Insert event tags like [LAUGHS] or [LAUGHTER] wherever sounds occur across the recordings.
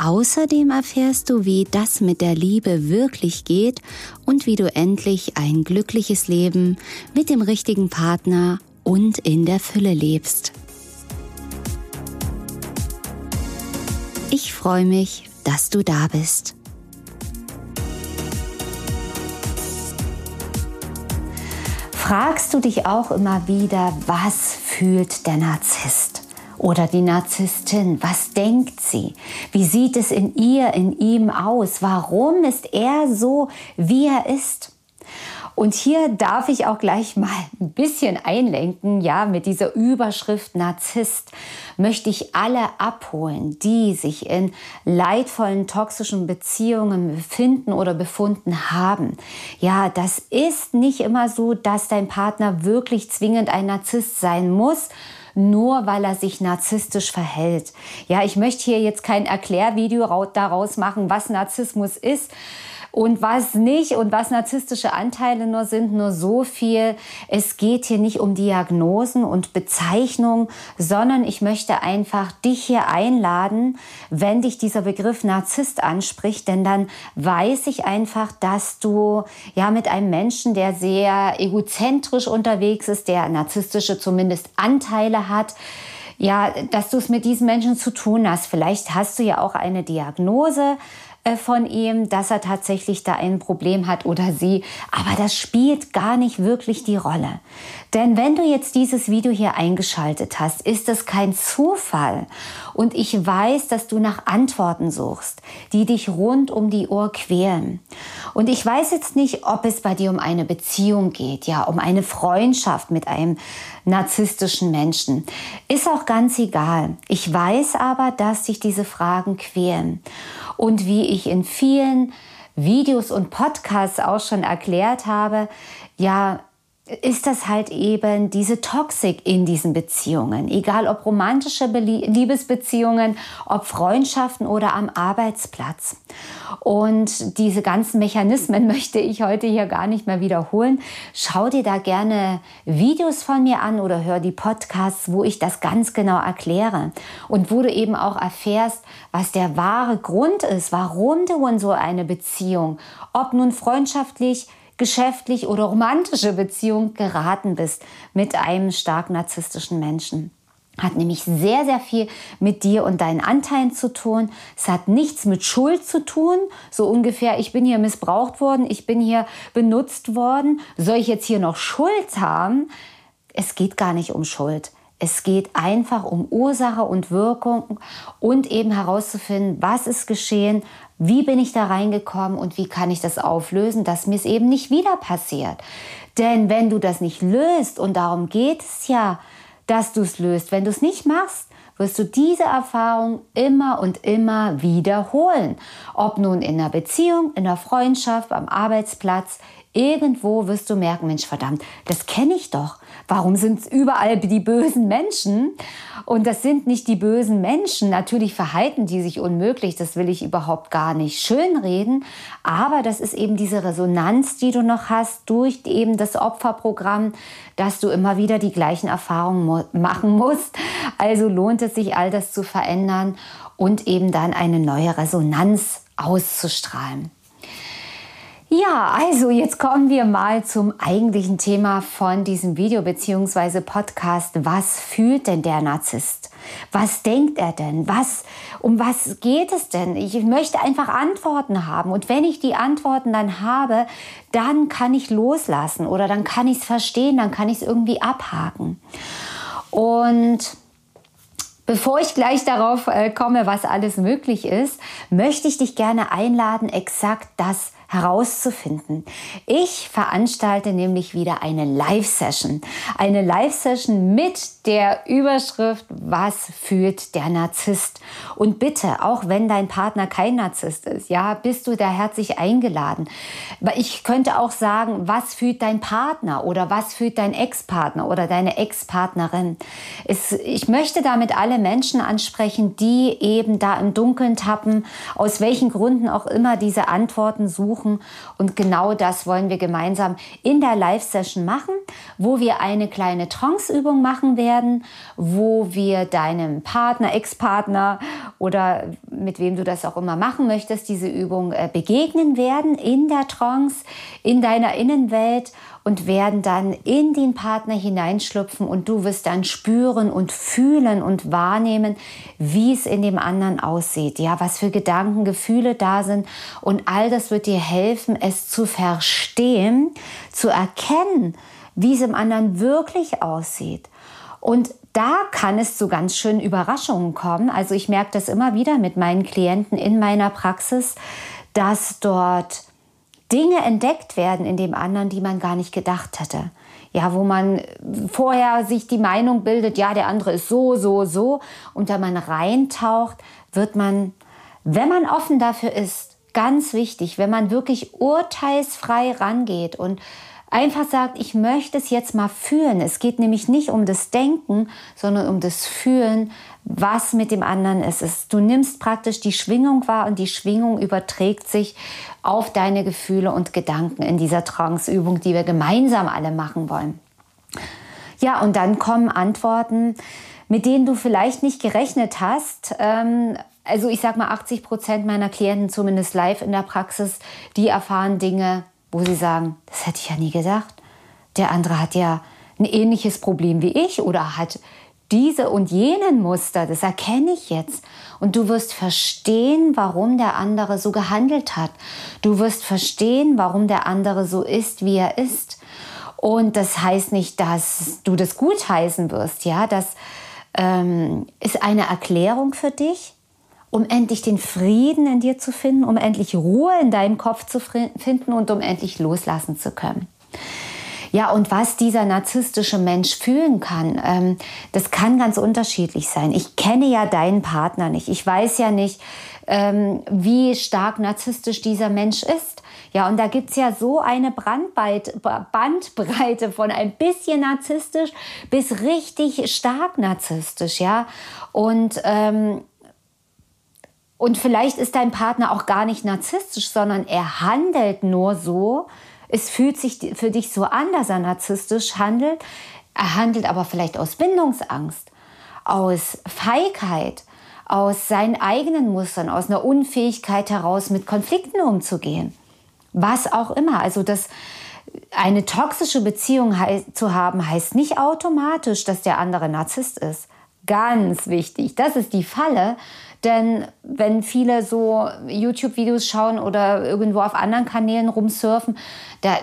Außerdem erfährst du, wie das mit der Liebe wirklich geht und wie du endlich ein glückliches Leben mit dem richtigen Partner und in der Fülle lebst. Ich freue mich, dass du da bist. Fragst du dich auch immer wieder, was fühlt der Narzisst oder die Narzisstin? Was denkt sie? Wie sieht es in ihr, in ihm aus? Warum ist er so, wie er ist? Und hier darf ich auch gleich mal ein bisschen einlenken, ja, mit dieser Überschrift Narzisst möchte ich alle abholen, die sich in leidvollen, toxischen Beziehungen befinden oder befunden haben. Ja, das ist nicht immer so, dass dein Partner wirklich zwingend ein Narzisst sein muss, nur weil er sich narzisstisch verhält. Ja, ich möchte hier jetzt kein Erklärvideo daraus machen, was Narzissmus ist und was nicht und was narzisstische Anteile nur sind, nur so viel. Es geht hier nicht um Diagnosen und Bezeichnungen, sondern ich möchte einfach dich hier einladen, wenn dich dieser Begriff Narzisst anspricht, denn dann weiß ich einfach, dass du ja mit einem Menschen, der sehr egozentrisch unterwegs ist, der narzisstische zumindest Anteile hat, ja, dass du es mit diesen Menschen zu tun hast. Vielleicht hast du ja auch eine Diagnose, von ihm, dass er tatsächlich da ein Problem hat oder sie. Aber das spielt gar nicht wirklich die Rolle. Denn wenn du jetzt dieses Video hier eingeschaltet hast, ist es kein Zufall. Und ich weiß, dass du nach Antworten suchst, die dich rund um die Uhr quälen. Und ich weiß jetzt nicht, ob es bei dir um eine Beziehung geht, ja, um eine Freundschaft mit einem narzisstischen Menschen. Ist auch ganz egal. Ich weiß aber, dass dich diese Fragen quälen. Und wie ich in vielen Videos und Podcasts auch schon erklärt habe, ja, ist das halt eben diese Toxik in diesen Beziehungen, egal ob romantische Liebesbeziehungen, ob Freundschaften oder am Arbeitsplatz. Und diese ganzen Mechanismen [LAUGHS] möchte ich heute hier gar nicht mehr wiederholen. Schau dir da gerne Videos von mir an oder hör die Podcasts, wo ich das ganz genau erkläre und wo du eben auch erfährst, was der wahre Grund ist, warum du in so eine Beziehung, ob nun freundschaftlich, geschäftlich oder romantische Beziehung geraten bist mit einem stark narzisstischen Menschen. Hat nämlich sehr, sehr viel mit dir und deinen Anteilen zu tun. Es hat nichts mit Schuld zu tun. So ungefähr, ich bin hier missbraucht worden, ich bin hier benutzt worden. Soll ich jetzt hier noch Schuld haben? Es geht gar nicht um Schuld. Es geht einfach um Ursache und Wirkung und eben herauszufinden, was ist geschehen, wie bin ich da reingekommen und wie kann ich das auflösen, dass mir es eben nicht wieder passiert. Denn wenn du das nicht löst, und darum geht es ja, dass du es löst, wenn du es nicht machst, wirst du diese Erfahrung immer und immer wiederholen. Ob nun in einer Beziehung, in einer Freundschaft, am Arbeitsplatz, irgendwo wirst du merken, Mensch, verdammt, das kenne ich doch. Warum sind es überall die bösen Menschen? Und das sind nicht die bösen Menschen. Natürlich verhalten die sich unmöglich. Das will ich überhaupt gar nicht schönreden. Aber das ist eben diese Resonanz, die du noch hast durch eben das Opferprogramm, dass du immer wieder die gleichen Erfahrungen machen musst. Also lohnt es sich, all das zu verändern und eben dann eine neue Resonanz auszustrahlen. Ja, also jetzt kommen wir mal zum eigentlichen Thema von diesem Video bzw. Podcast. Was fühlt denn der Narzisst? Was denkt er denn? Was, um was geht es denn? Ich möchte einfach Antworten haben. Und wenn ich die Antworten dann habe, dann kann ich loslassen oder dann kann ich es verstehen, dann kann ich es irgendwie abhaken. Und Bevor ich gleich darauf äh, komme, was alles möglich ist, möchte ich dich gerne einladen, exakt das herauszufinden. Ich veranstalte nämlich wieder eine Live-Session. Eine Live-Session mit der Überschrift Was fühlt der Narzisst? Und bitte, auch wenn dein Partner kein Narzisst ist, ja, bist du da herzlich eingeladen. Ich könnte auch sagen, was fühlt dein Partner oder was fühlt dein Ex-Partner oder deine Ex-Partnerin? Ich möchte damit alle Menschen ansprechen, die eben da im Dunkeln tappen, aus welchen Gründen auch immer diese Antworten suchen. Und genau das wollen wir gemeinsam in der Live-Session machen, wo wir eine kleine Trance-Übung machen werden werden, wo wir deinem Partner, Ex-Partner oder mit wem du das auch immer machen möchtest, diese Übung äh, begegnen werden in der Trance, in deiner Innenwelt und werden dann in den Partner hineinschlüpfen und du wirst dann spüren und fühlen und wahrnehmen, wie es in dem anderen aussieht, ja, was für Gedanken, Gefühle da sind und all das wird dir helfen, es zu verstehen, zu erkennen, wie es im anderen wirklich aussieht. Und da kann es zu ganz schönen Überraschungen kommen. Also ich merke das immer wieder mit meinen Klienten in meiner Praxis, dass dort Dinge entdeckt werden in dem anderen, die man gar nicht gedacht hätte. Ja, wo man vorher sich die Meinung bildet, ja, der andere ist so, so, so. Und da man reintaucht, wird man, wenn man offen dafür ist, ganz wichtig, wenn man wirklich urteilsfrei rangeht und einfach sagt, ich möchte es jetzt mal fühlen. Es geht nämlich nicht um das Denken, sondern um das Fühlen, was mit dem anderen ist. Du nimmst praktisch die Schwingung wahr und die Schwingung überträgt sich auf deine Gefühle und Gedanken in dieser Tranceübung, die wir gemeinsam alle machen wollen. Ja, und dann kommen Antworten, mit denen du vielleicht nicht gerechnet hast. Ähm, also ich sage mal, 80 Prozent meiner Klienten, zumindest live in der Praxis, die erfahren Dinge, wo sie sagen, das hätte ich ja nie gedacht. Der andere hat ja ein ähnliches Problem wie ich oder hat diese und jenen Muster, das erkenne ich jetzt. Und du wirst verstehen, warum der andere so gehandelt hat. Du wirst verstehen, warum der andere so ist, wie er ist. Und das heißt nicht, dass du das gutheißen wirst. Ja, das ähm, ist eine Erklärung für dich um endlich den Frieden in dir zu finden, um endlich Ruhe in deinem Kopf zu finden und um endlich loslassen zu können. Ja, und was dieser narzisstische Mensch fühlen kann, ähm, das kann ganz unterschiedlich sein. Ich kenne ja deinen Partner nicht. Ich weiß ja nicht, ähm, wie stark narzisstisch dieser Mensch ist. Ja, und da gibt es ja so eine Bandbreite von ein bisschen narzisstisch bis richtig stark narzisstisch, ja. Und ähm, und vielleicht ist dein Partner auch gar nicht narzisstisch, sondern er handelt nur so. Es fühlt sich für dich so an, dass er narzisstisch handelt. Er handelt aber vielleicht aus Bindungsangst, aus Feigheit, aus seinen eigenen Mustern, aus einer Unfähigkeit heraus, mit Konflikten umzugehen. Was auch immer. Also das, eine toxische Beziehung zu haben, heißt nicht automatisch, dass der andere Narzisst ist. Ganz wichtig. Das ist die Falle, denn wenn viele so YouTube-Videos schauen oder irgendwo auf anderen Kanälen rumsurfen, da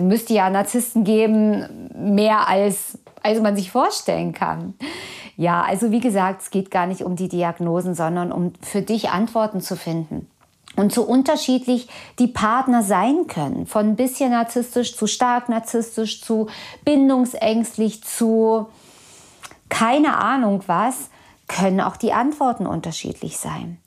müsste ja Narzissten geben, mehr als, als man sich vorstellen kann. Ja, also wie gesagt, es geht gar nicht um die Diagnosen, sondern um für dich Antworten zu finden. Und so unterschiedlich die Partner sein können. Von ein bisschen narzisstisch zu stark narzisstisch zu bindungsängstlich zu keine Ahnung was können auch die Antworten unterschiedlich sein.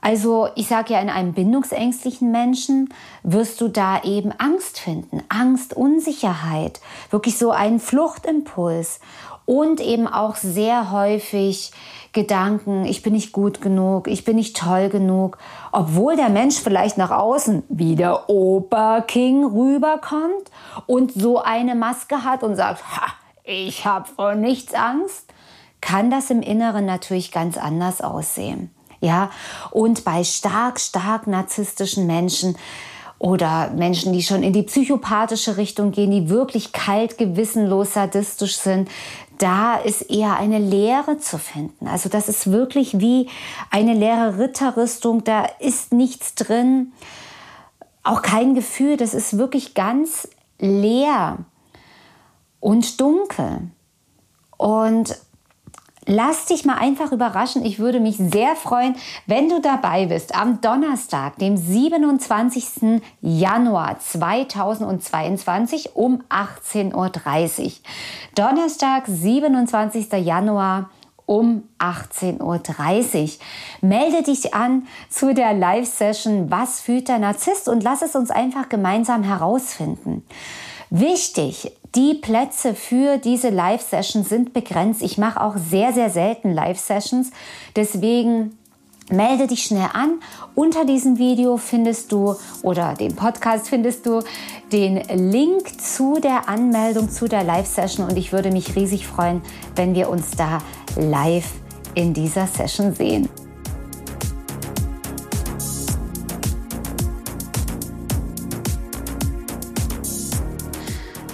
Also ich sage ja, in einem bindungsängstlichen Menschen wirst du da eben Angst finden, Angst, Unsicherheit, wirklich so einen Fluchtimpuls. Und eben auch sehr häufig Gedanken, ich bin nicht gut genug, ich bin nicht toll genug, obwohl der Mensch vielleicht nach außen wie der Oberking rüberkommt und so eine Maske hat und sagt, ha, ich habe vor nichts Angst kann das im Inneren natürlich ganz anders aussehen. Ja, und bei stark, stark narzisstischen Menschen oder Menschen, die schon in die psychopathische Richtung gehen, die wirklich kalt, gewissenlos, sadistisch sind, da ist eher eine Leere zu finden. Also das ist wirklich wie eine leere Ritterrüstung, da ist nichts drin, auch kein Gefühl, das ist wirklich ganz leer und dunkel. Und Lass dich mal einfach überraschen. Ich würde mich sehr freuen, wenn du dabei bist am Donnerstag, dem 27. Januar 2022 um 18.30 Uhr. Donnerstag, 27. Januar um 18.30 Uhr. Melde dich an zu der Live-Session Was fühlt der Narzisst und lass es uns einfach gemeinsam herausfinden. Wichtig, die Plätze für diese Live-Sessions sind begrenzt. Ich mache auch sehr, sehr selten Live-Sessions. Deswegen melde dich schnell an. Unter diesem Video findest du oder dem Podcast findest du den Link zu der Anmeldung zu der Live-Session und ich würde mich riesig freuen, wenn wir uns da live in dieser Session sehen.